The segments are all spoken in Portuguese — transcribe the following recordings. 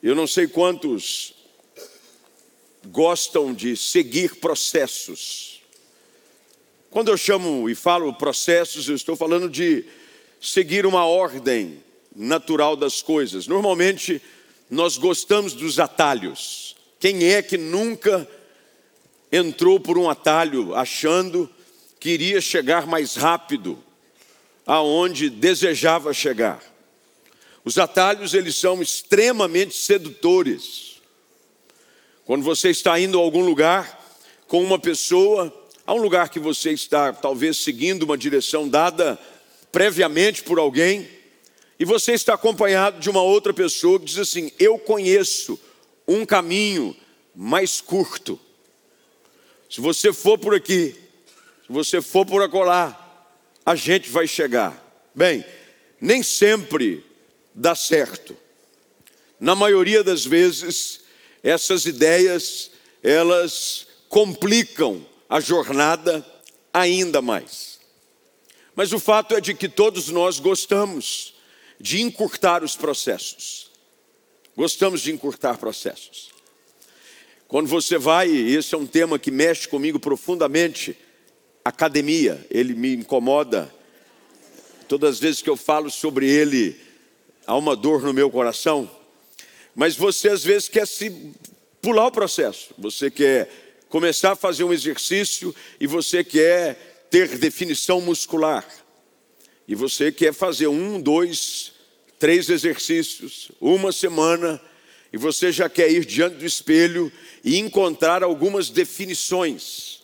Eu não sei quantos gostam de seguir processos. Quando eu chamo e falo processos, eu estou falando de seguir uma ordem natural das coisas. Normalmente, nós gostamos dos atalhos. Quem é que nunca entrou por um atalho achando que iria chegar mais rápido aonde desejava chegar? Os atalhos, eles são extremamente sedutores. Quando você está indo a algum lugar com uma pessoa, a um lugar que você está talvez seguindo uma direção dada previamente por alguém, e você está acompanhado de uma outra pessoa que diz assim: Eu conheço um caminho mais curto. Se você for por aqui, se você for por acolá, a gente vai chegar. Bem, nem sempre dá certo. Na maioria das vezes, essas ideias, elas complicam a jornada ainda mais. Mas o fato é de que todos nós gostamos de encurtar os processos. Gostamos de encurtar processos. Quando você vai, e esse é um tema que mexe comigo profundamente, academia, ele me incomoda. Todas as vezes que eu falo sobre ele, há uma dor no meu coração. Mas você às vezes quer se pular o processo. Você quer começar a fazer um exercício e você quer ter definição muscular. E você quer fazer um, dois, três exercícios, uma semana, e você já quer ir diante do espelho e encontrar algumas definições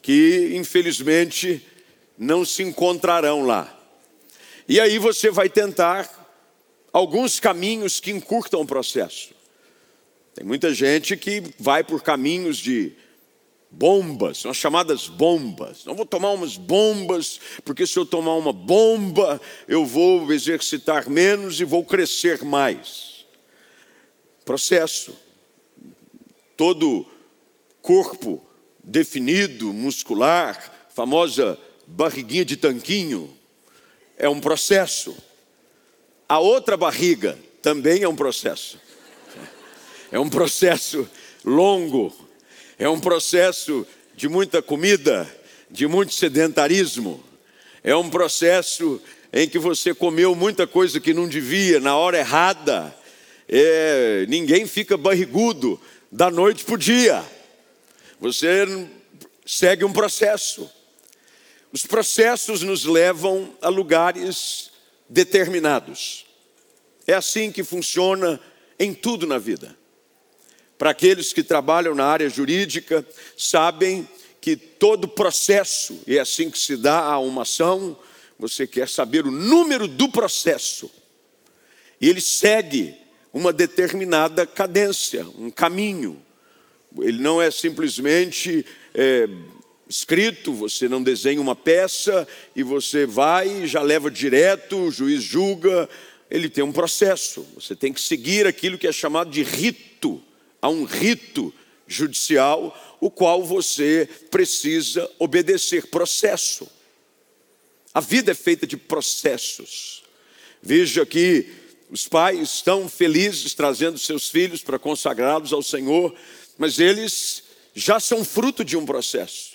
que, infelizmente, não se encontrarão lá. E aí você vai tentar alguns caminhos que encurtam o processo. Tem muita gente que vai por caminhos de bombas, são as chamadas bombas. Não vou tomar umas bombas, porque se eu tomar uma bomba, eu vou exercitar menos e vou crescer mais. Processo. Todo corpo definido, muscular, famosa barriguinha de tanquinho, é um processo. A outra barriga também é um processo. É um processo longo, é um processo de muita comida, de muito sedentarismo, é um processo em que você comeu muita coisa que não devia na hora errada. É, ninguém fica barrigudo da noite para o dia. Você segue um processo. Os processos nos levam a lugares determinados. É assim que funciona em tudo na vida. Para aqueles que trabalham na área jurídica, sabem que todo processo, e é assim que se dá a uma ação, você quer saber o número do processo. E ele segue uma determinada cadência, um caminho. Ele não é simplesmente é, escrito, você não desenha uma peça e você vai, já leva direto, o juiz julga, ele tem um processo. Você tem que seguir aquilo que é chamado de rito. Há um rito judicial o qual você precisa obedecer processo. A vida é feita de processos. Veja que os pais estão felizes trazendo seus filhos para consagrá-los ao Senhor, mas eles já são fruto de um processo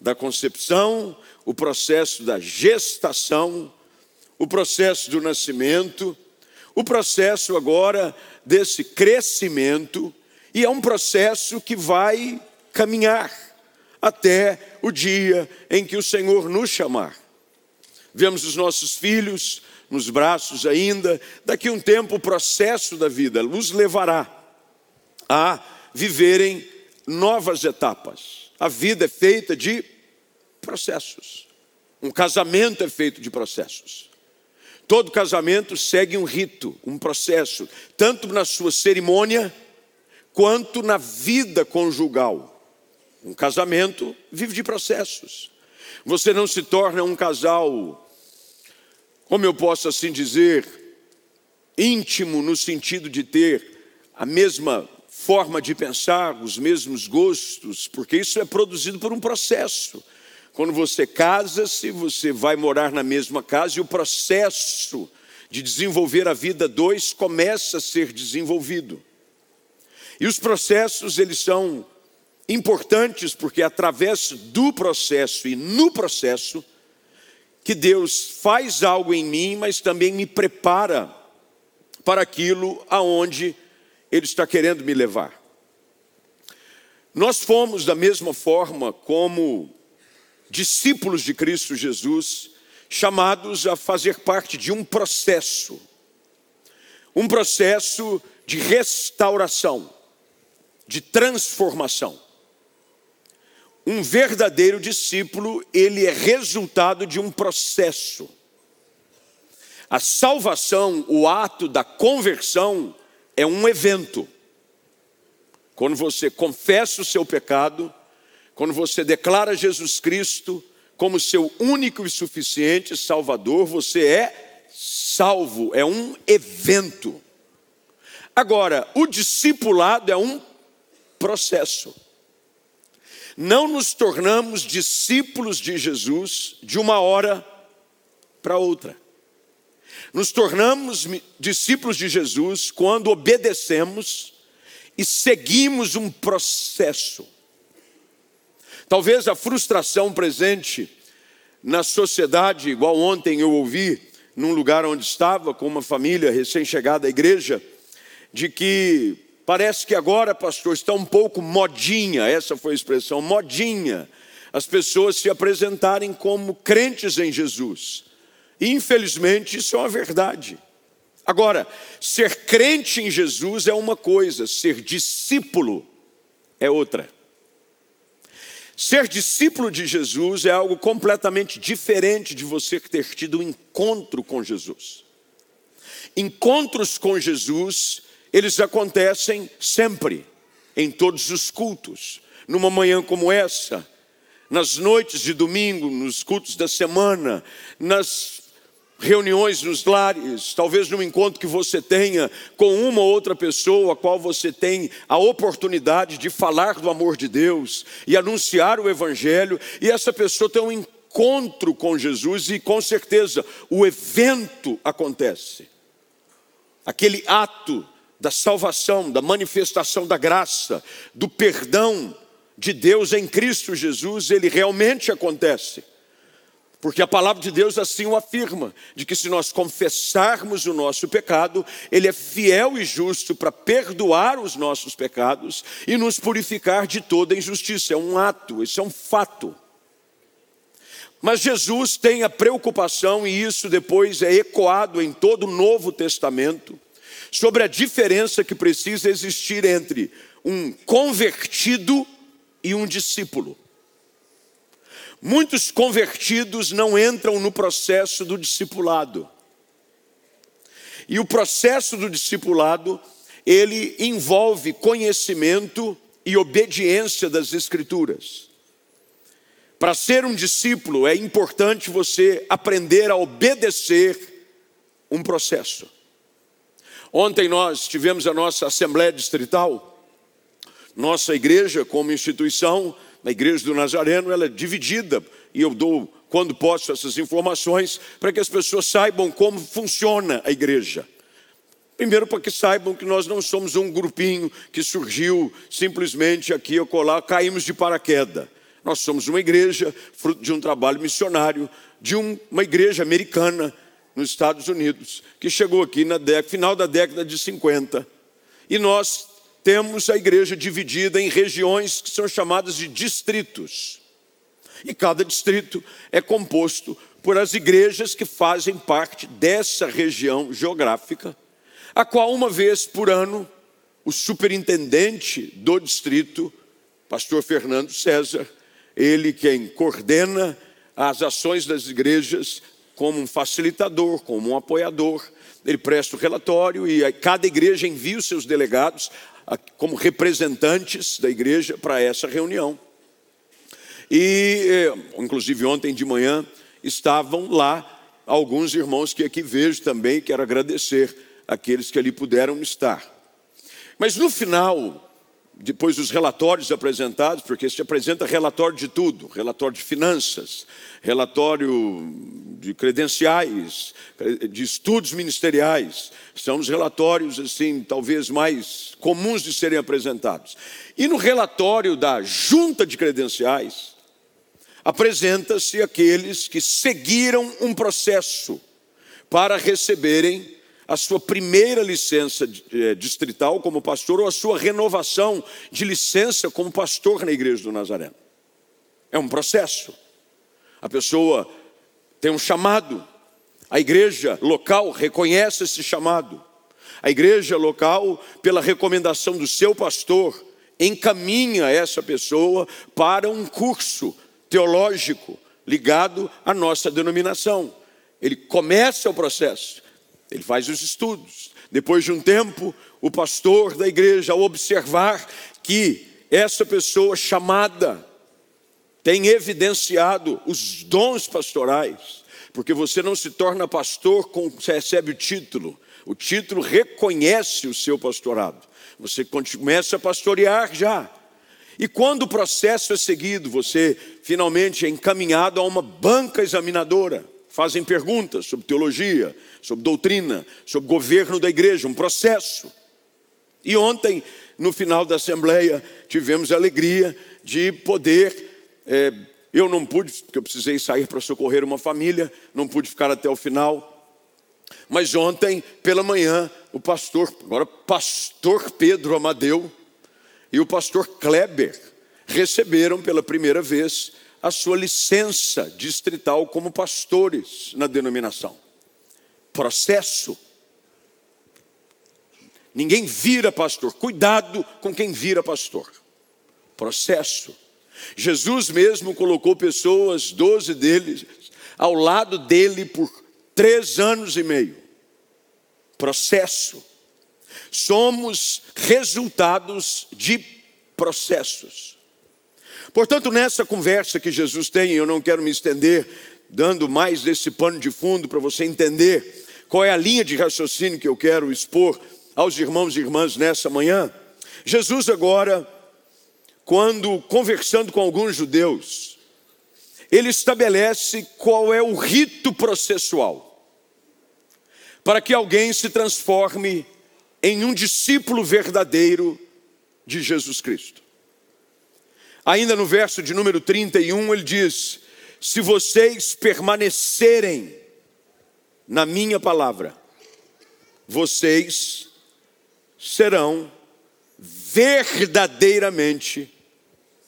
da concepção, o processo da gestação, o processo do nascimento, o processo agora desse crescimento, e é um processo que vai caminhar até o dia em que o Senhor nos chamar. Vemos os nossos filhos nos braços ainda, daqui a um tempo o processo da vida os levará a viverem novas etapas. A vida é feita de processos. Um casamento é feito de processos. Todo casamento segue um rito, um processo, tanto na sua cerimônia quanto na vida conjugal. Um casamento vive de processos. Você não se torna um casal, como eu posso assim dizer, íntimo no sentido de ter a mesma forma de pensar, os mesmos gostos, porque isso é produzido por um processo. Quando você casa-se, você vai morar na mesma casa e o processo de desenvolver a vida dois começa a ser desenvolvido. E os processos, eles são importantes porque é através do processo e no processo que Deus faz algo em mim, mas também me prepara para aquilo aonde ele está querendo me levar. Nós fomos da mesma forma como discípulos de Cristo Jesus, chamados a fazer parte de um processo, um processo de restauração, de transformação. Um verdadeiro discípulo, ele é resultado de um processo. A salvação, o ato da conversão, é um evento. Quando você confessa o seu pecado, quando você declara Jesus Cristo como seu único e suficiente Salvador, você é salvo, é um evento. Agora, o discipulado é um processo. Não nos tornamos discípulos de Jesus de uma hora para outra. Nos tornamos discípulos de Jesus quando obedecemos e seguimos um processo. Talvez a frustração presente na sociedade, igual ontem eu ouvi num lugar onde estava com uma família recém-chegada à igreja, de que parece que agora, pastor, está um pouco modinha, essa foi a expressão, modinha, as pessoas se apresentarem como crentes em Jesus. Infelizmente, isso é uma verdade. Agora, ser crente em Jesus é uma coisa, ser discípulo é outra. Ser discípulo de Jesus é algo completamente diferente de você ter tido um encontro com Jesus. Encontros com Jesus, eles acontecem sempre, em todos os cultos. Numa manhã como essa, nas noites de domingo, nos cultos da semana, nas reuniões nos lares, talvez num encontro que você tenha com uma ou outra pessoa, a qual você tem a oportunidade de falar do amor de Deus e anunciar o Evangelho, e essa pessoa tem um encontro com Jesus, e com certeza o evento acontece. Aquele ato da salvação, da manifestação da graça, do perdão de Deus em Cristo Jesus, ele realmente acontece. Porque a palavra de Deus assim o afirma: de que se nós confessarmos o nosso pecado, Ele é fiel e justo para perdoar os nossos pecados e nos purificar de toda injustiça. É um ato, isso é um fato. Mas Jesus tem a preocupação, e isso depois é ecoado em todo o Novo Testamento, sobre a diferença que precisa existir entre um convertido e um discípulo. Muitos convertidos não entram no processo do discipulado. E o processo do discipulado, ele envolve conhecimento e obediência das Escrituras. Para ser um discípulo, é importante você aprender a obedecer um processo. Ontem nós tivemos a nossa Assembleia Distrital, nossa igreja, como instituição, na igreja do Nazareno, ela é dividida, e eu dou, quando posso, essas informações, para que as pessoas saibam como funciona a igreja. Primeiro, para que saibam que nós não somos um grupinho que surgiu simplesmente aqui ou colar, caímos de paraquedas. Nós somos uma igreja, fruto de um trabalho missionário, de um, uma igreja americana nos Estados Unidos, que chegou aqui na final da década de 50. E nós temos a igreja dividida em regiões que são chamadas de distritos. E cada distrito é composto por as igrejas que fazem parte dessa região geográfica, a qual uma vez por ano o superintendente do distrito, pastor Fernando César, ele quem coordena as ações das igrejas como um facilitador, como um apoiador, ele presta o relatório e cada igreja envia os seus delegados como representantes da igreja para essa reunião. E, eh, inclusive, ontem de manhã estavam lá alguns irmãos que aqui vejo também, quero agradecer aqueles que ali puderam estar. Mas no final depois dos relatórios apresentados, porque se apresenta relatório de tudo, relatório de finanças, relatório de credenciais, de estudos ministeriais, são os relatórios assim, talvez mais comuns de serem apresentados. E no relatório da junta de credenciais, apresenta-se aqueles que seguiram um processo para receberem a sua primeira licença eh, distrital como pastor ou a sua renovação de licença como pastor na igreja do Nazareno. É um processo. A pessoa tem um chamado, a igreja local reconhece esse chamado. A igreja local, pela recomendação do seu pastor, encaminha essa pessoa para um curso teológico ligado à nossa denominação. Ele começa o processo, ele faz os estudos. Depois de um tempo, o pastor da igreja, ao observar que essa pessoa chamada tem evidenciado os dons pastorais, porque você não se torna pastor com você recebe o título. O título reconhece o seu pastorado. Você começa a pastorear já. E quando o processo é seguido, você finalmente é encaminhado a uma banca examinadora fazem perguntas sobre teologia, sobre doutrina, sobre governo da igreja, um processo. E ontem, no final da assembleia, tivemos a alegria de poder. É, eu não pude, porque eu precisei sair para socorrer uma família, não pude ficar até o final. Mas ontem, pela manhã, o pastor, agora pastor Pedro Amadeu e o pastor Kleber receberam pela primeira vez a sua licença distrital como pastores na denominação. Processo. Ninguém vira pastor. Cuidado com quem vira pastor. Processo. Jesus mesmo colocou pessoas, doze deles, ao lado dele por três anos e meio. Processo. Somos resultados de processos. Portanto, nessa conversa que Jesus tem, eu não quero me estender dando mais desse pano de fundo para você entender qual é a linha de raciocínio que eu quero expor aos irmãos e irmãs nessa manhã. Jesus agora, quando conversando com alguns judeus, ele estabelece qual é o rito processual para que alguém se transforme em um discípulo verdadeiro de Jesus Cristo. Ainda no verso de número 31, ele diz: Se vocês permanecerem na minha palavra, vocês serão verdadeiramente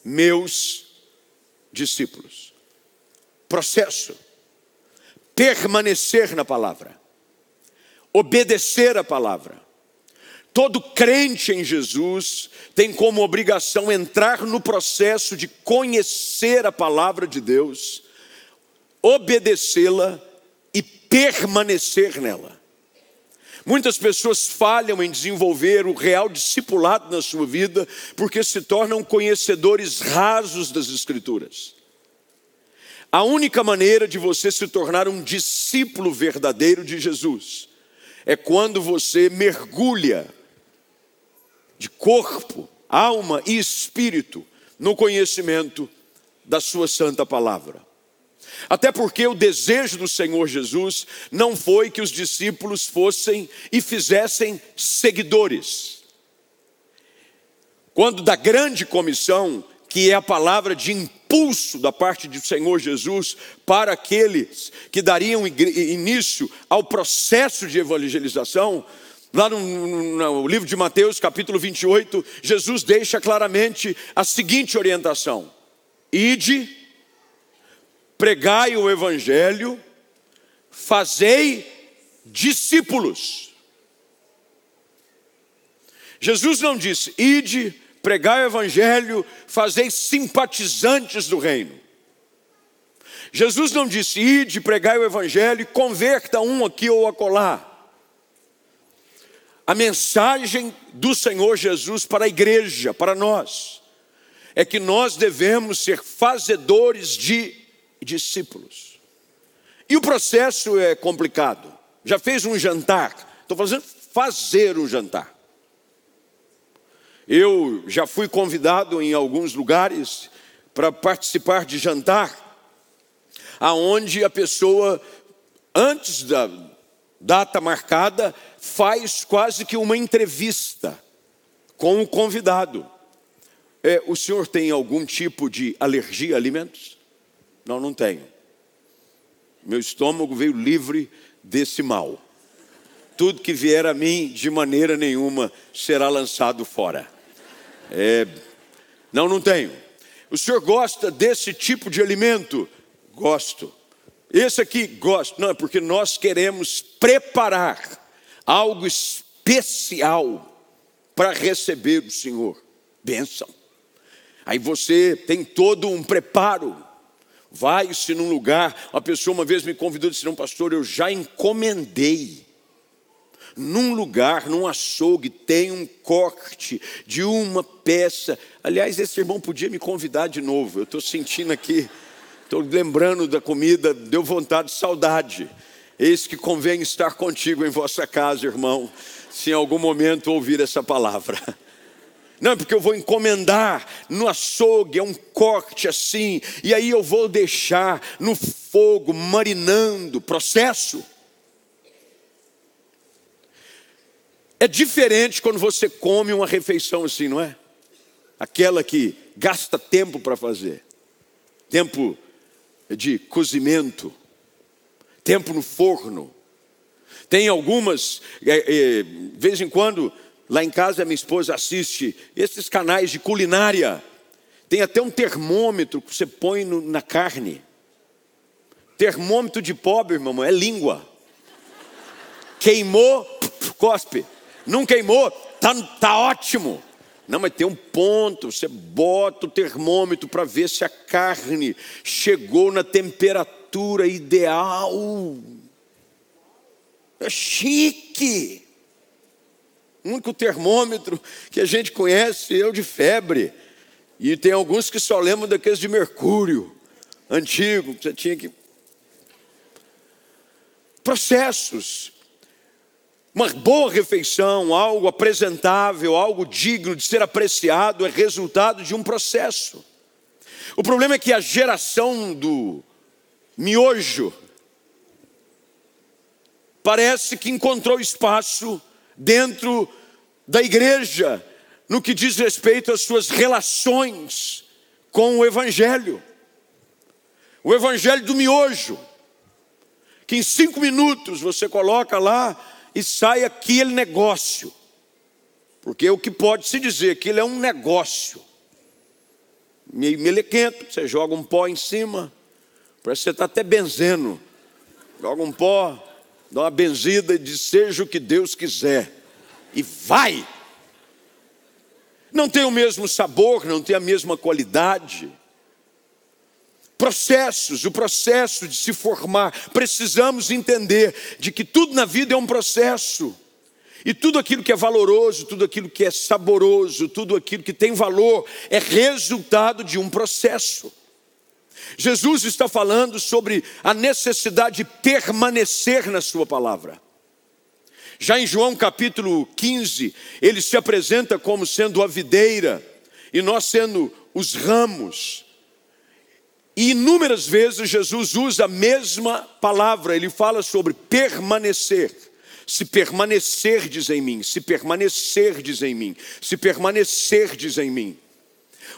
meus discípulos. Processo. Permanecer na palavra. Obedecer a palavra. Todo crente em Jesus tem como obrigação entrar no processo de conhecer a palavra de Deus, obedecê-la e permanecer nela. Muitas pessoas falham em desenvolver o real discipulado na sua vida porque se tornam conhecedores rasos das Escrituras. A única maneira de você se tornar um discípulo verdadeiro de Jesus é quando você mergulha de corpo, alma e espírito no conhecimento da Sua Santa Palavra. Até porque o desejo do Senhor Jesus não foi que os discípulos fossem e fizessem seguidores. Quando da grande comissão, que é a palavra de impulso da parte do Senhor Jesus para aqueles que dariam início ao processo de evangelização, Lá no, no, livro de Mateus, capítulo 28, Jesus deixa claramente a seguinte orientação: Ide, pregai o evangelho, fazei discípulos. Jesus não disse, ide, pregai o evangelho, fazei simpatizantes do reino. Jesus não disse, ide, pregai o evangelho e converta um aqui ou acolá. A mensagem do Senhor Jesus para a igreja, para nós, é que nós devemos ser fazedores de discípulos. E o processo é complicado. Já fez um jantar? Estou fazendo fazer um jantar. Eu já fui convidado em alguns lugares para participar de jantar, aonde a pessoa, antes da data marcada, faz quase que uma entrevista com o convidado. É, o senhor tem algum tipo de alergia a alimentos? Não, não tenho. Meu estômago veio livre desse mal. Tudo que vier a mim, de maneira nenhuma, será lançado fora. É, não, não tenho. O senhor gosta desse tipo de alimento? Gosto. Esse aqui, gosto. Não, é porque nós queremos preparar algo especial para receber o Senhor. Bênção. Aí você tem todo um preparo. Vai-se num lugar. Uma pessoa uma vez me convidou e disse: Não, pastor, eu já encomendei num lugar, num açougue, tem um corte de uma peça. Aliás, esse irmão podia me convidar de novo. Eu estou sentindo aqui, estou lembrando da comida, deu vontade, saudade. Eis que convém estar contigo em vossa casa, irmão, se em algum momento ouvir essa palavra. Não, porque eu vou encomendar no açougue, é um corte assim, e aí eu vou deixar no fogo, marinando, processo. É diferente quando você come uma refeição assim, não é? Aquela que gasta tempo para fazer, tempo de cozimento, tempo no forno. Tem algumas, é, é, de vez em quando, lá em casa minha esposa assiste esses canais de culinária. Tem até um termômetro que você põe no, na carne. Termômetro de pobre, irmão, é língua. Queimou, cospe. Não queimou? Tá, tá ótimo. Não, mas tem um ponto, você bota o termômetro para ver se a carne chegou na temperatura ideal. É chique. O único termômetro que a gente conhece é o de febre. E tem alguns que só lembram daqueles de mercúrio, antigo, que você tinha que. Processos uma boa refeição, algo apresentável, algo digno de ser apreciado, é resultado de um processo. O problema é que a geração do miojo parece que encontrou espaço dentro da igreja no que diz respeito às suas relações com o Evangelho. O Evangelho do miojo, que em cinco minutos você coloca lá e sai aquele negócio. Porque o que pode se dizer que ele é um negócio. Meio melequento, você joga um pó em cima, parece que você está até benzendo. Joga um pó, dá uma benzida e diz: seja o que Deus quiser. E vai! Não tem o mesmo sabor, não tem a mesma qualidade processos, o processo de se formar. Precisamos entender de que tudo na vida é um processo. E tudo aquilo que é valoroso, tudo aquilo que é saboroso, tudo aquilo que tem valor é resultado de um processo. Jesus está falando sobre a necessidade de permanecer na Sua palavra. Já em João capítulo 15, ele se apresenta como sendo a videira e nós sendo os ramos. E inúmeras vezes Jesus usa a mesma palavra, ele fala sobre permanecer. Se permanecerdes em mim, se permanecerdes em mim, se permanecerdes em mim.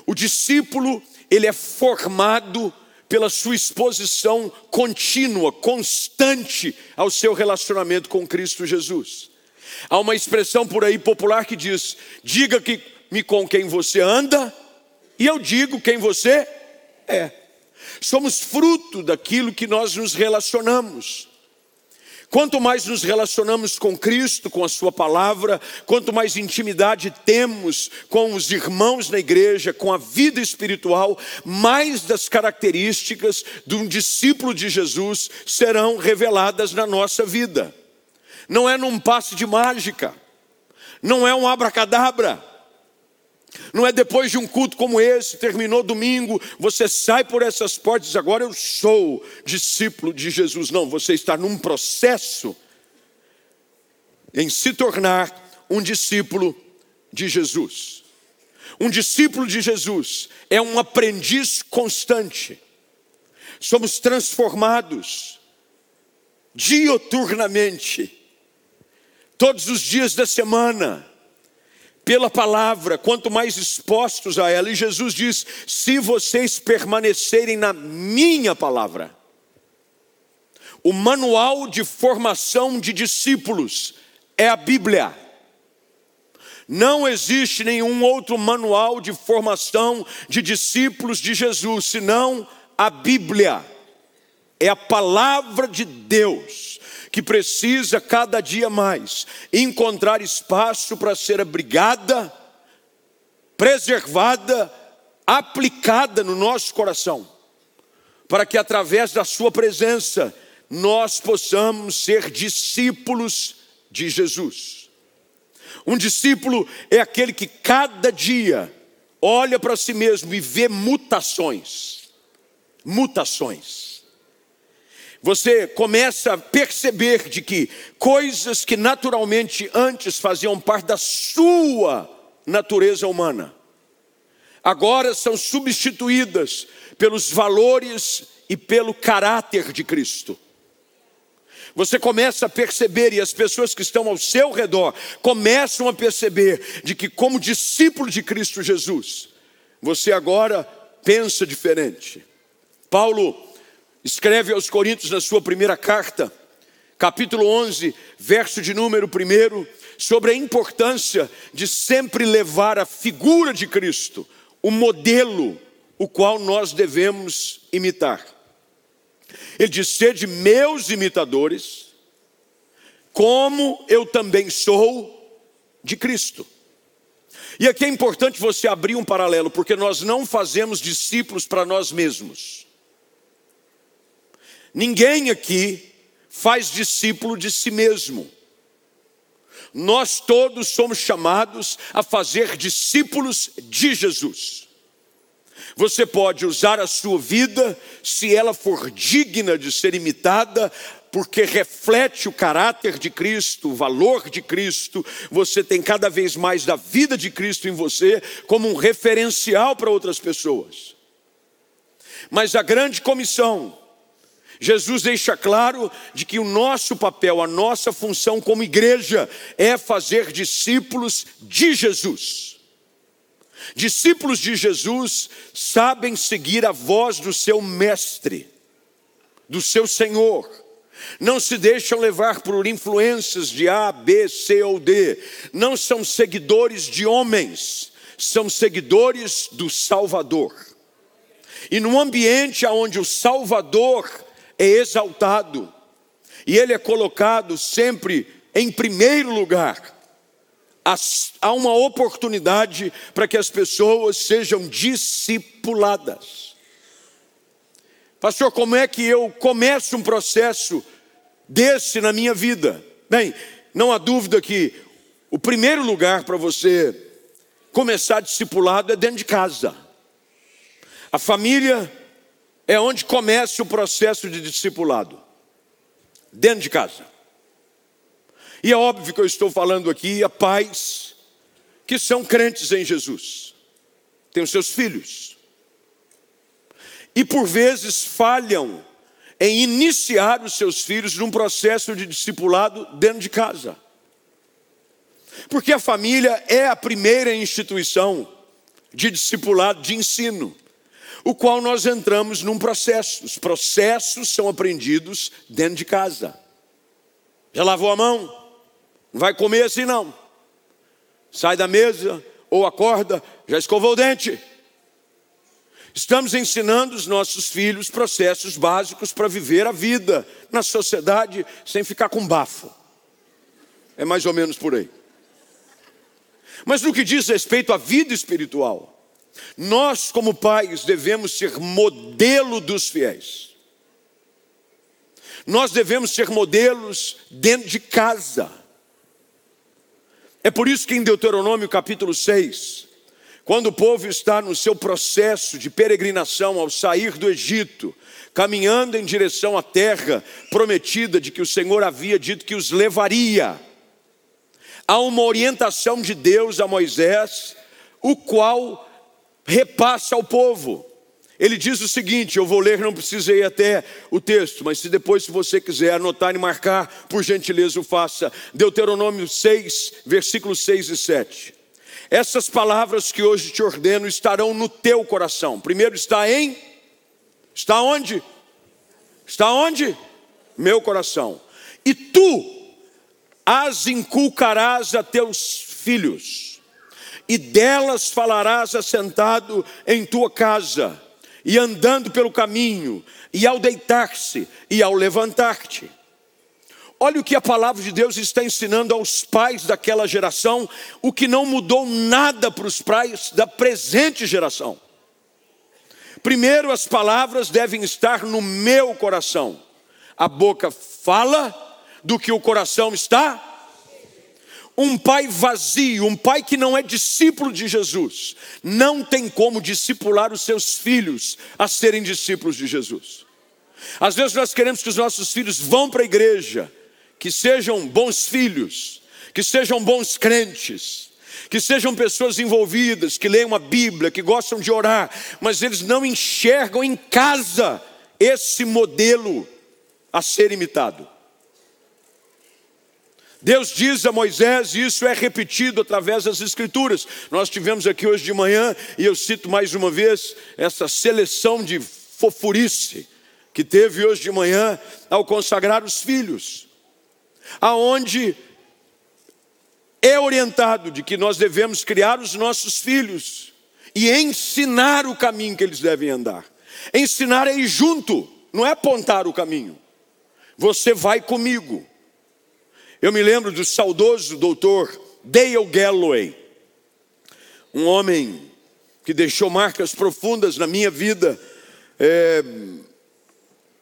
O discípulo, ele é formado pela sua exposição contínua, constante ao seu relacionamento com Cristo Jesus. Há uma expressão por aí popular que diz: diga que me com quem você anda, e eu digo quem você é. Somos fruto daquilo que nós nos relacionamos. Quanto mais nos relacionamos com Cristo, com a Sua palavra, quanto mais intimidade temos com os irmãos na igreja, com a vida espiritual, mais das características de um discípulo de Jesus serão reveladas na nossa vida. Não é num passe de mágica, não é um abracadabra não é depois de um culto como esse, terminou domingo, você sai por essas portas e diz, agora eu sou discípulo de Jesus. Não, você está num processo em se tornar um discípulo de Jesus. Um discípulo de Jesus é um aprendiz constante. Somos transformados dioturnamente, todos os dias da semana, pela palavra, quanto mais expostos a ela. E Jesus diz: se vocês permanecerem na minha palavra, o manual de formação de discípulos é a Bíblia. Não existe nenhum outro manual de formação de discípulos de Jesus, senão a Bíblia. É a palavra de Deus que precisa cada dia mais encontrar espaço para ser abrigada, preservada, aplicada no nosso coração, para que através da Sua presença nós possamos ser discípulos de Jesus. Um discípulo é aquele que cada dia olha para si mesmo e vê mutações. Mutações. Você começa a perceber de que coisas que naturalmente antes faziam parte da sua natureza humana, agora são substituídas pelos valores e pelo caráter de Cristo. Você começa a perceber, e as pessoas que estão ao seu redor começam a perceber, de que, como discípulo de Cristo Jesus, você agora pensa diferente. Paulo escreve aos Coríntios na sua primeira carta, capítulo 11, verso de número 1, sobre a importância de sempre levar a figura de Cristo, o modelo, o qual nós devemos imitar. Ele diz: Sede meus imitadores, como eu também sou de Cristo. E aqui é importante você abrir um paralelo, porque nós não fazemos discípulos para nós mesmos. Ninguém aqui faz discípulo de si mesmo. Nós todos somos chamados a fazer discípulos de Jesus. Você pode usar a sua vida, se ela for digna de ser imitada, porque reflete o caráter de Cristo, o valor de Cristo, você tem cada vez mais da vida de Cristo em você como um referencial para outras pessoas. Mas a grande comissão, Jesus deixa claro de que o nosso papel, a nossa função como igreja é fazer discípulos de Jesus. Discípulos de Jesus sabem seguir a voz do seu mestre, do seu Senhor. Não se deixam levar por influências de A, B, C ou D. Não são seguidores de homens, são seguidores do Salvador. E num ambiente onde o Salvador é exaltado, e ele é colocado sempre em primeiro lugar, há uma oportunidade para que as pessoas sejam discipuladas. Pastor, como é que eu começo um processo desse na minha vida? Bem, não há dúvida que o primeiro lugar para você começar discipulado é dentro de casa. A família é onde começa o processo de discipulado. Dentro de casa. E é óbvio que eu estou falando aqui a pais que são crentes em Jesus, têm os seus filhos, e por vezes falham em iniciar os seus filhos num processo de discipulado dentro de casa. Porque a família é a primeira instituição de discipulado, de ensino, o qual nós entramos num processo. Os processos são aprendidos dentro de casa. Já lavou a mão? Não vai comer assim não. Sai da mesa ou acorda, já escovou o dente. Estamos ensinando os nossos filhos processos básicos para viver a vida na sociedade sem ficar com bafo. É mais ou menos por aí. Mas no que diz respeito à vida espiritual, nós, como pais, devemos ser modelo dos fiéis. Nós devemos ser modelos dentro de casa. É por isso que em Deuteronômio capítulo 6, quando o povo está no seu processo de peregrinação ao sair do Egito, caminhando em direção à terra prometida de que o Senhor havia dito que os levaria, há uma orientação de Deus a Moisés, o qual repassa ao povo. Ele diz o seguinte: eu vou ler, não precisei até o texto, mas se depois, se você quiser anotar e marcar, por gentileza o faça. Deuteronômio 6, versículos 6 e 7. Essas palavras que hoje te ordeno estarão no teu coração. Primeiro está em Está onde? Está onde? Meu coração. E tu as inculcarás a teus filhos, e delas falarás assentado em tua casa, e andando pelo caminho, e ao deitar-se, e ao levantar-te. Olha o que a palavra de Deus está ensinando aos pais daquela geração, o que não mudou nada para os pais da presente geração. Primeiro, as palavras devem estar no meu coração. A boca fala do que o coração está. Um pai vazio, um pai que não é discípulo de Jesus, não tem como discipular os seus filhos a serem discípulos de Jesus. Às vezes nós queremos que os nossos filhos vão para a igreja, que sejam bons filhos, que sejam bons crentes, que sejam pessoas envolvidas, que leiam a Bíblia, que gostam de orar, mas eles não enxergam em casa esse modelo a ser imitado. Deus diz a Moisés, e isso é repetido através das Escrituras. Nós tivemos aqui hoje de manhã, e eu cito mais uma vez, essa seleção de fofurice que teve hoje de manhã ao consagrar os filhos, aonde é orientado de que nós devemos criar os nossos filhos e ensinar o caminho que eles devem andar. Ensinar é ir junto, não é apontar o caminho. Você vai comigo. Eu me lembro do saudoso doutor Dale Galloway, um homem que deixou marcas profundas na minha vida. É,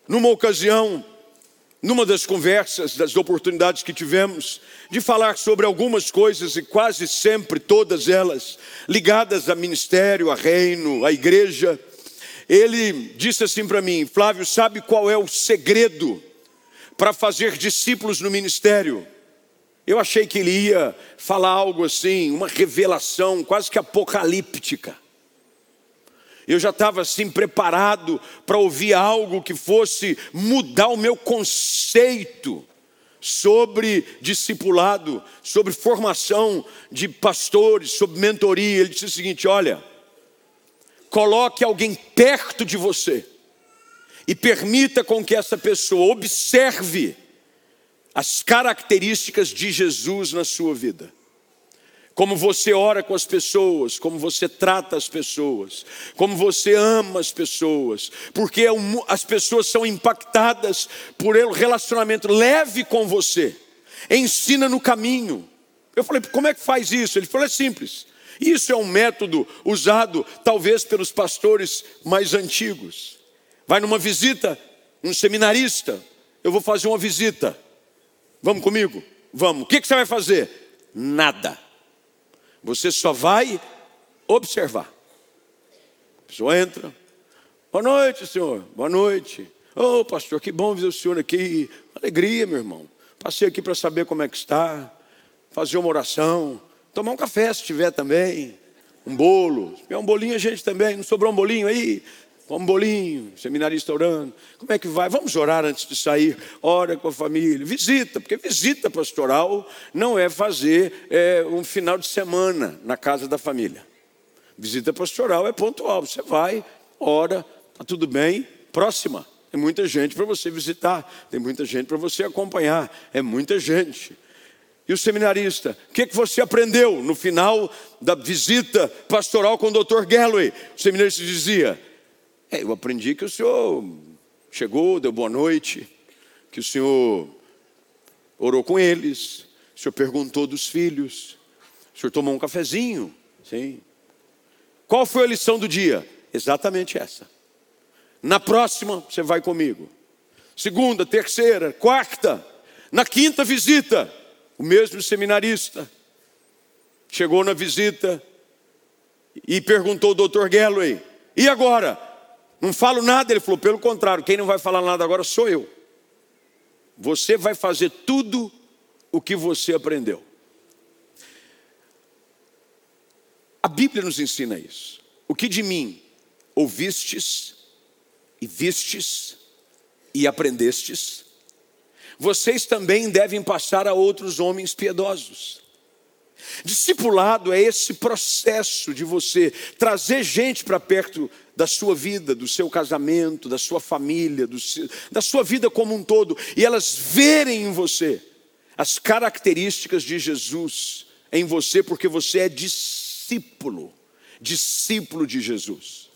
numa ocasião, numa das conversas, das oportunidades que tivemos, de falar sobre algumas coisas e quase sempre todas elas ligadas a ministério, a reino, a igreja, ele disse assim para mim: Flávio, sabe qual é o segredo para fazer discípulos no ministério? Eu achei que ele ia falar algo assim, uma revelação quase que apocalíptica. Eu já estava assim preparado para ouvir algo que fosse mudar o meu conceito sobre discipulado, sobre formação de pastores, sobre mentoria. Ele disse o seguinte: olha, coloque alguém perto de você e permita com que essa pessoa observe as características de Jesus na sua vida como você ora com as pessoas, como você trata as pessoas, como você ama as pessoas, porque é as pessoas são impactadas por um relacionamento leve com você, ensina no caminho. Eu falei, como é que faz isso? Ele falou, é simples. Isso é um método usado talvez pelos pastores mais antigos. Vai numa visita, um seminarista, eu vou fazer uma visita. Vamos comigo? Vamos. O que, você vai fazer? Nada. Você só vai observar. A pessoa entra. Boa noite, senhor. Boa noite. Ô, oh, pastor, que bom ver o senhor aqui. Alegria, meu irmão. Passei aqui para saber como é que está. Fazer uma oração. Tomar um café se tiver também. Um bolo. Se tiver um bolinho, a gente também. Não sobrou um bolinho aí? Um bolinho, seminarista orando. Como é que vai? Vamos orar antes de sair. Ora com a família. Visita, porque visita pastoral não é fazer é, um final de semana na casa da família. Visita pastoral é pontual. Você vai, ora, está tudo bem, próxima. Tem muita gente para você visitar, tem muita gente para você acompanhar, é muita gente. E o seminarista, o que, que você aprendeu no final da visita pastoral com o Dr. Galloway? O seminarista dizia: é, eu aprendi que o senhor chegou, deu boa noite, que o senhor orou com eles, o senhor perguntou dos filhos, o senhor tomou um cafezinho, sim. Qual foi a lição do dia? Exatamente essa. Na próxima, você vai comigo. Segunda, terceira, quarta. Na quinta visita, o mesmo seminarista chegou na visita e perguntou ao doutor Galloway: e agora? Não falo nada, ele falou, pelo contrário, quem não vai falar nada agora sou eu. Você vai fazer tudo o que você aprendeu. A Bíblia nos ensina isso. O que de mim ouvistes e vistes e aprendestes, vocês também devem passar a outros homens piedosos. Discipulado é esse processo de você trazer gente para perto da sua vida, do seu casamento, da sua família, seu, da sua vida como um todo, e elas verem em você as características de Jesus em você, porque você é discípulo, discípulo de Jesus.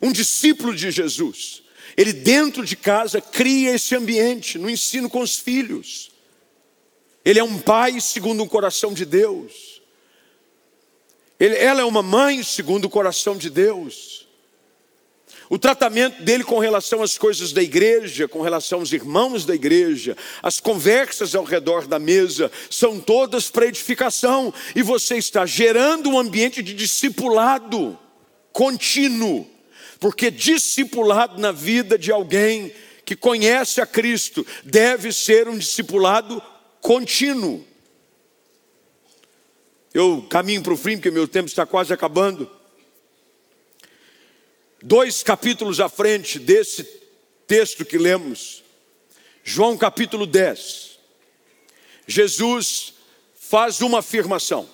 Um discípulo de Jesus, ele dentro de casa cria esse ambiente no ensino com os filhos. Ele é um pai segundo o coração de Deus. Ele, ela é uma mãe segundo o coração de Deus. O tratamento dele com relação às coisas da igreja, com relação aos irmãos da igreja, as conversas ao redor da mesa, são todas para edificação, e você está gerando um ambiente de discipulado contínuo, porque discipulado na vida de alguém que conhece a Cristo deve ser um discipulado contínuo. Eu caminho para o fim, porque meu tempo está quase acabando dois capítulos à frente desse texto que lemos, João capítulo 10, Jesus faz uma afirmação.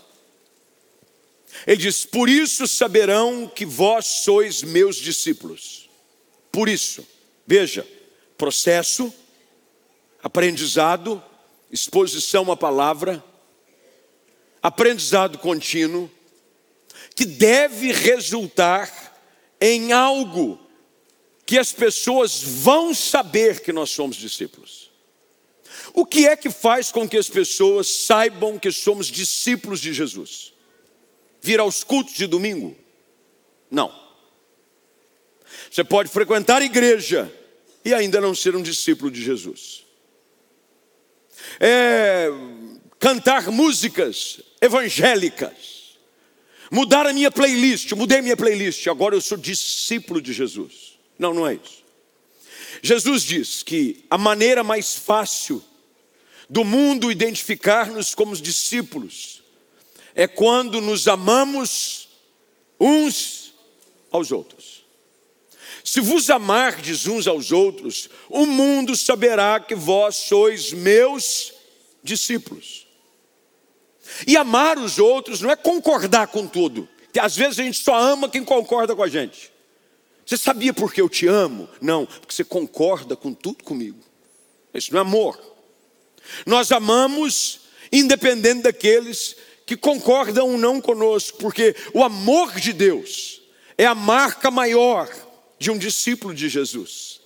Ele diz: Por isso saberão que vós sois meus discípulos. Por isso, veja, processo, aprendizado, exposição à palavra, aprendizado contínuo, que deve resultar em algo que as pessoas vão saber que nós somos discípulos. O que é que faz com que as pessoas saibam que somos discípulos de Jesus? Vir aos cultos de domingo? Não. Você pode frequentar igreja e ainda não ser um discípulo de Jesus. É, cantar músicas evangélicas Mudar a minha playlist, mudei minha playlist, agora eu sou discípulo de Jesus. Não, não é isso. Jesus diz que a maneira mais fácil do mundo identificar-nos como discípulos é quando nos amamos uns aos outros. Se vos amardes uns aos outros, o mundo saberá que vós sois meus discípulos. E amar os outros não é concordar com tudo. Às vezes a gente só ama quem concorda com a gente. Você sabia por que eu te amo? Não, porque você concorda com tudo comigo. Isso não é amor. Nós amamos independente daqueles que concordam ou não conosco, porque o amor de Deus é a marca maior de um discípulo de Jesus.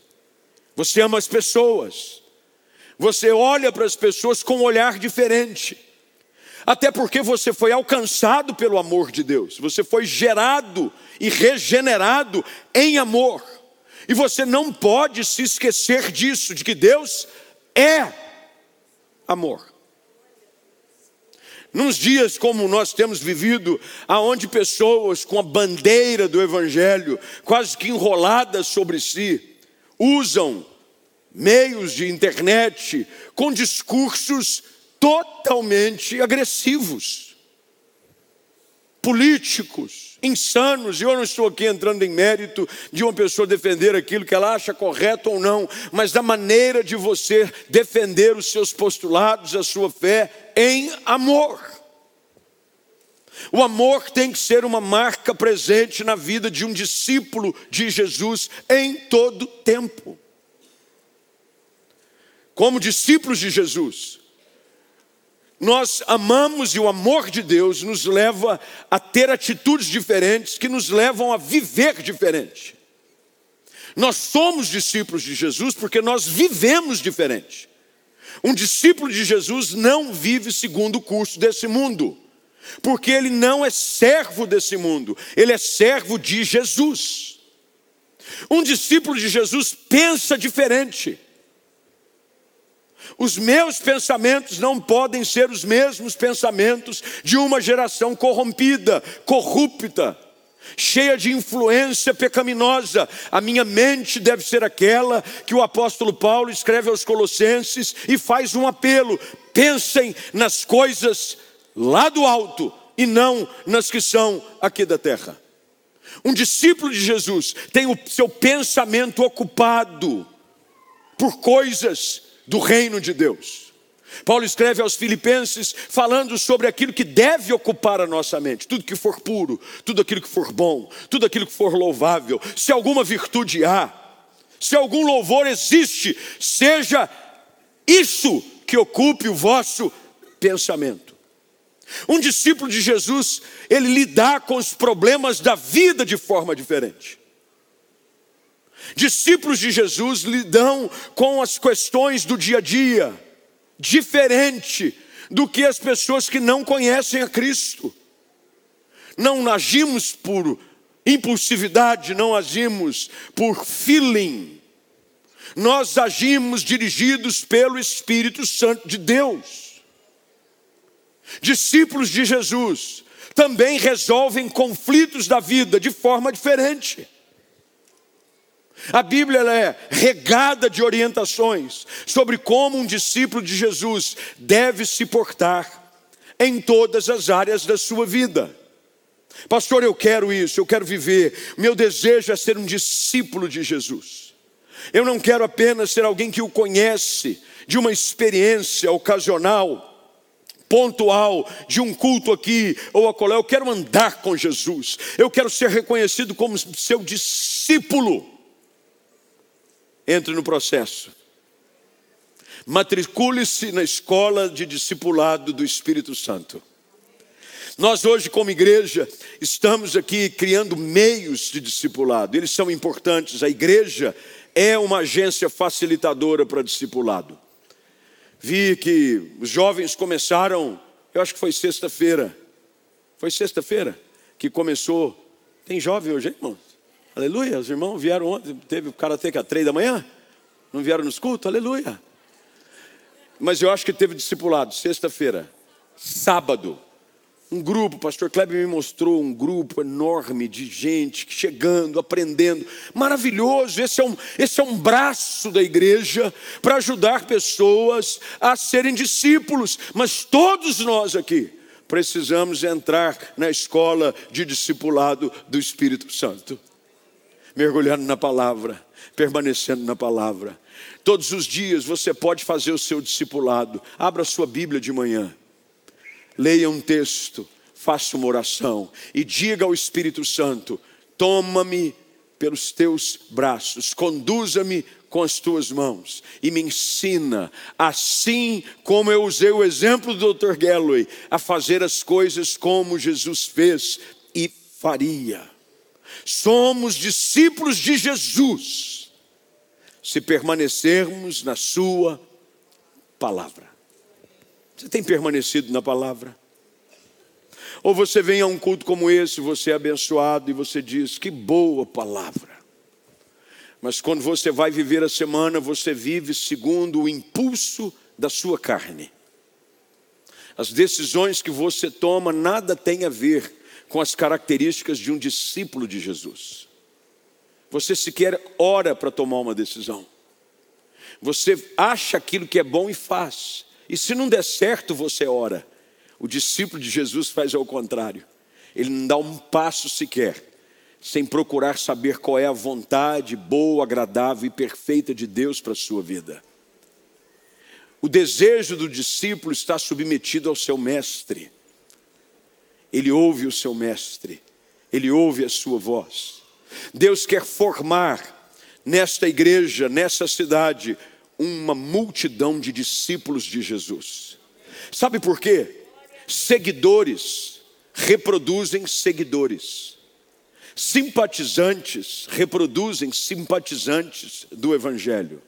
Você ama as pessoas, você olha para as pessoas com um olhar diferente até porque você foi alcançado pelo amor de Deus, você foi gerado e regenerado em amor, e você não pode se esquecer disso, de que Deus é amor. Nos dias como nós temos vivido, aonde pessoas com a bandeira do Evangelho, quase que enroladas sobre si, usam meios de internet com discursos totalmente agressivos, políticos, insanos. E eu não estou aqui entrando em mérito de uma pessoa defender aquilo que ela acha correto ou não, mas da maneira de você defender os seus postulados, a sua fé em amor. O amor tem que ser uma marca presente na vida de um discípulo de Jesus em todo tempo. Como discípulos de Jesus, nós amamos e o amor de Deus nos leva a ter atitudes diferentes que nos levam a viver diferente. Nós somos discípulos de Jesus porque nós vivemos diferente. Um discípulo de Jesus não vive segundo o curso desse mundo, porque ele não é servo desse mundo, ele é servo de Jesus. Um discípulo de Jesus pensa diferente. Os meus pensamentos não podem ser os mesmos pensamentos de uma geração corrompida, corrupta, cheia de influência pecaminosa. A minha mente deve ser aquela que o apóstolo Paulo escreve aos Colossenses e faz um apelo: pensem nas coisas lá do alto e não nas que são aqui da terra. Um discípulo de Jesus tem o seu pensamento ocupado por coisas do reino de Deus. Paulo escreve aos Filipenses falando sobre aquilo que deve ocupar a nossa mente, tudo que for puro, tudo aquilo que for bom, tudo aquilo que for louvável, se alguma virtude há, se algum louvor existe, seja isso que ocupe o vosso pensamento. Um discípulo de Jesus, ele lidar com os problemas da vida de forma diferente. Discípulos de Jesus lidam com as questões do dia a dia, diferente do que as pessoas que não conhecem a Cristo. Não agimos por impulsividade, não agimos por feeling. Nós agimos dirigidos pelo Espírito Santo de Deus. Discípulos de Jesus também resolvem conflitos da vida de forma diferente. A Bíblia é regada de orientações sobre como um discípulo de Jesus deve se portar em todas as áreas da sua vida. Pastor, eu quero isso, eu quero viver. Meu desejo é ser um discípulo de Jesus. Eu não quero apenas ser alguém que o conhece de uma experiência ocasional, pontual, de um culto aqui ou acolá. Eu quero andar com Jesus. Eu quero ser reconhecido como seu discípulo entre no processo. Matricule-se na escola de discipulado do Espírito Santo. Nós hoje, como igreja, estamos aqui criando meios de discipulado, eles são importantes. A igreja é uma agência facilitadora para discipulado. Vi que os jovens começaram, eu acho que foi sexta-feira, foi sexta-feira que começou. Tem jovem hoje, irmãos? Aleluia, os irmãos vieram ontem, teve o karatê que às três da manhã, não vieram nos cultos, aleluia. Mas eu acho que teve discipulado, sexta-feira, sábado, um grupo, o pastor Kleber me mostrou um grupo enorme de gente chegando, aprendendo, maravilhoso. Esse é um, esse é um braço da igreja para ajudar pessoas a serem discípulos, mas todos nós aqui precisamos entrar na escola de discipulado do Espírito Santo mergulhando na palavra, permanecendo na palavra. Todos os dias você pode fazer o seu discipulado. Abra sua Bíblia de manhã, leia um texto, faça uma oração e diga ao Espírito Santo: toma-me pelos teus braços, conduza-me com as tuas mãos e me ensina, assim como eu usei o exemplo do Dr. Galloway, a fazer as coisas como Jesus fez e faria. Somos discípulos de Jesus se permanecermos na Sua palavra. Você tem permanecido na palavra? Ou você vem a um culto como esse, você é abençoado e você diz: Que boa palavra. Mas quando você vai viver a semana, você vive segundo o impulso da sua carne. As decisões que você toma nada tem a ver com as características de um discípulo de Jesus. Você sequer ora para tomar uma decisão. Você acha aquilo que é bom e faz. E se não der certo, você ora. O discípulo de Jesus faz ao contrário. Ele não dá um passo sequer sem procurar saber qual é a vontade boa, agradável e perfeita de Deus para a sua vida. O desejo do discípulo está submetido ao seu mestre ele ouve o seu mestre, ele ouve a sua voz. Deus quer formar nesta igreja, nessa cidade, uma multidão de discípulos de Jesus. Sabe por quê? Seguidores reproduzem seguidores. Simpatizantes reproduzem simpatizantes do Evangelho,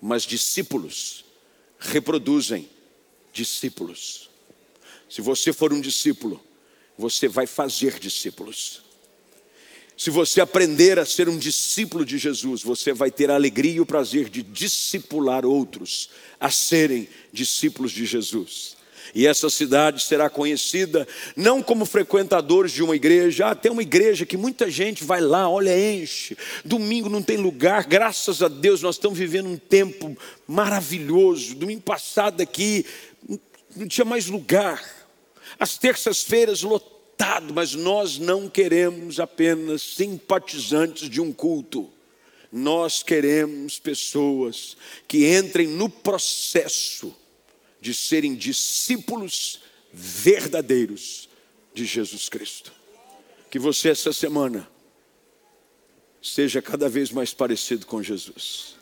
mas discípulos reproduzem discípulos. Se você for um discípulo, você vai fazer discípulos. Se você aprender a ser um discípulo de Jesus, você vai ter a alegria e o prazer de discipular outros a serem discípulos de Jesus. E essa cidade será conhecida não como frequentadores de uma igreja, ah, tem uma igreja que muita gente vai lá, olha, enche. Domingo não tem lugar, graças a Deus nós estamos vivendo um tempo maravilhoso. Domingo passado aqui não tinha mais lugar. As terças-feiras lotado, mas nós não queremos apenas simpatizantes de um culto. Nós queremos pessoas que entrem no processo de serem discípulos verdadeiros de Jesus Cristo. Que você essa semana seja cada vez mais parecido com Jesus.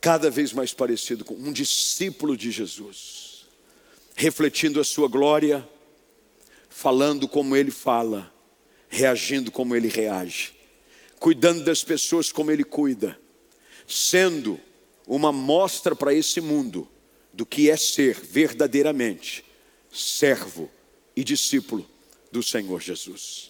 Cada vez mais parecido com um discípulo de Jesus, refletindo a sua glória, falando como ele fala, reagindo como ele reage, cuidando das pessoas como ele cuida, sendo uma mostra para esse mundo do que é ser verdadeiramente servo e discípulo do Senhor Jesus.